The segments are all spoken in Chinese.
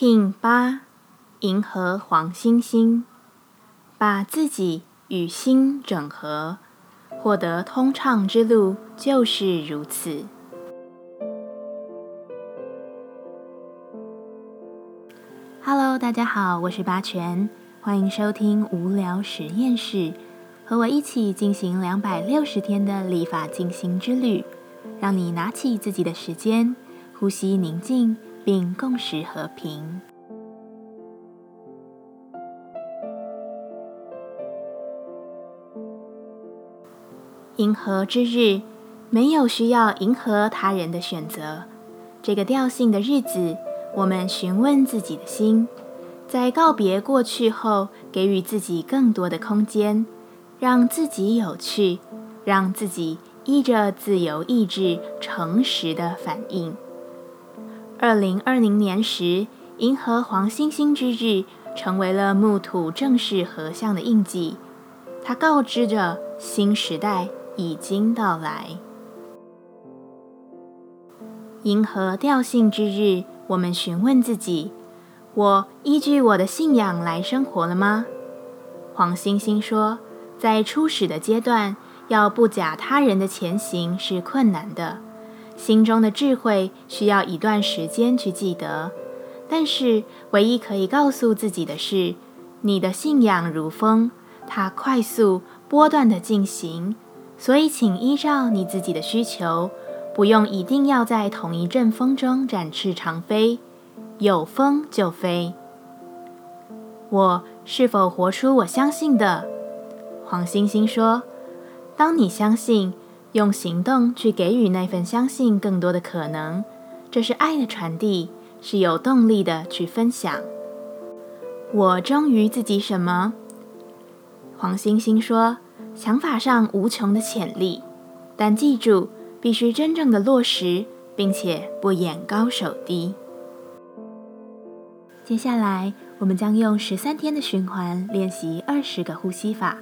King 八，银河黄星星，把自己与心整合，获得通畅之路就是如此。Hello，大家好，我是八全，欢迎收听无聊实验室，和我一起进行两百六十天的立法进行之旅，让你拿起自己的时间，呼吸宁静。并共识和平。银河之日，没有需要迎合他人的选择。这个调性的日子，我们询问自己的心，在告别过去后，给予自己更多的空间，让自己有趣，让自己依着自由意志诚实的反应。二零二零年时，银河黄星星之日成为了木土正式合相的印记，它告知着新时代已经到来。银河调性之日，我们询问自己：我依据我的信仰来生活了吗？黄星星说，在初始的阶段，要不假他人的前行是困难的。心中的智慧需要一段时间去记得，但是唯一可以告诉自己的是，你的信仰如风，它快速波段的进行，所以请依照你自己的需求，不用一定要在同一阵风中展翅长飞，有风就飞。我是否活出我相信的？黄星星说：“当你相信。”用行动去给予那份相信更多的可能，这是爱的传递，是有动力的去分享。我忠于自己什么？黄星星说：想法上无穷的潜力，但记住，必须真正的落实，并且不眼高手低。接下来，我们将用十三天的循环练习二十个呼吸法。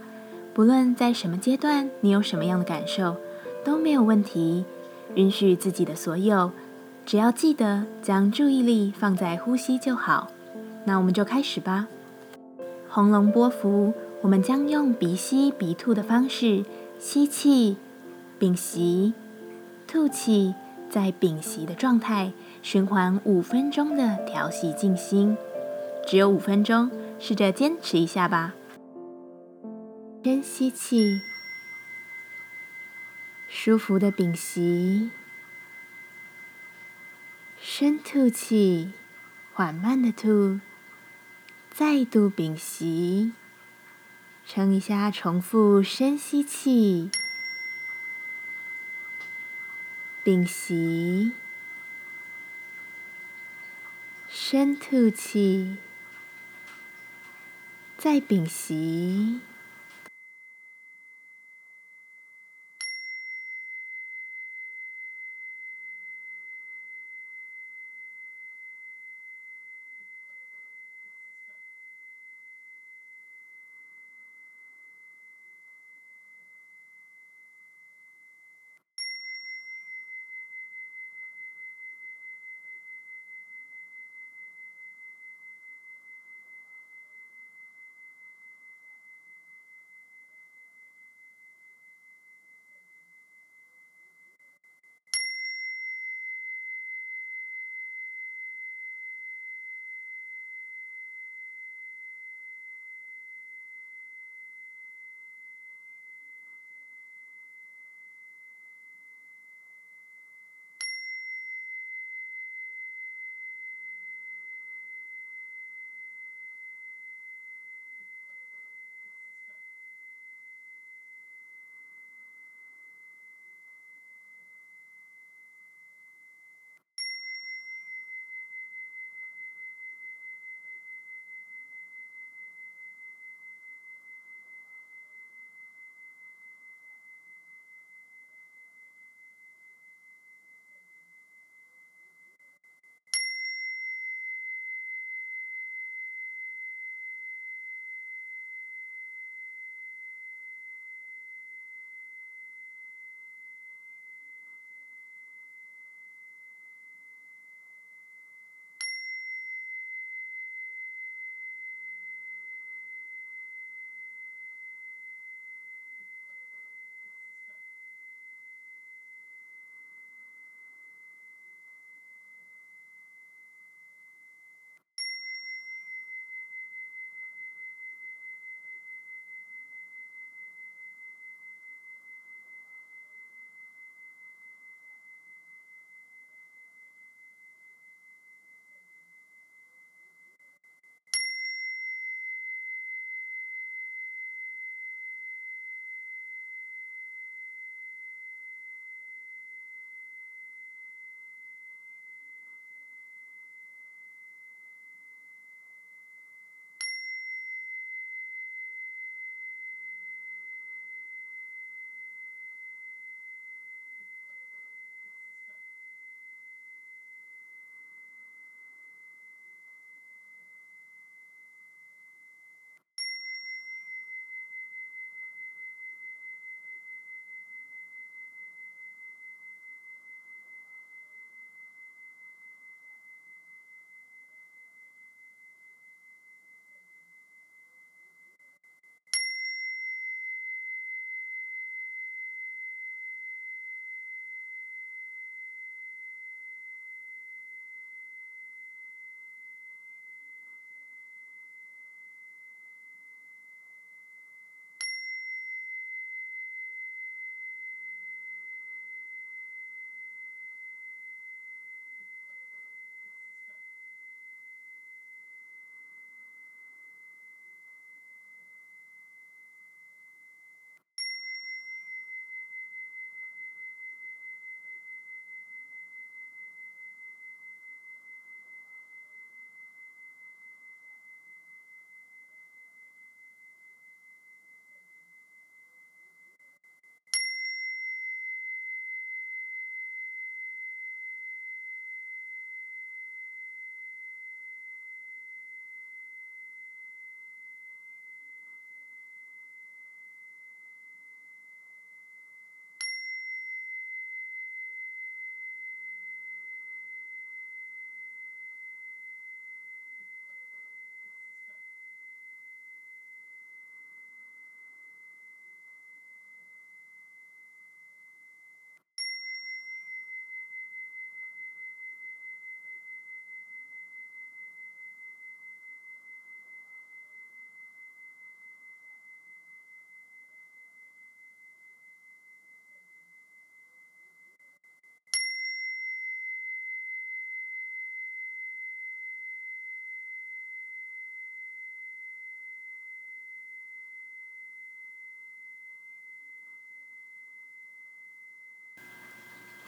不论在什么阶段，你有什么样的感受？都没有问题，允许自己的所有，只要记得将注意力放在呼吸就好。那我们就开始吧。红龙波幅，我们将用鼻吸鼻吐的方式吸气，屏息，吐气，在屏息的状态循环五分钟的调息静心，只有五分钟，试着坚持一下吧。深吸气。舒服的屏息，深吐气，缓慢的吐，再度屏息，撑一下，重复深吸气，屏息，深吐气，再屏息。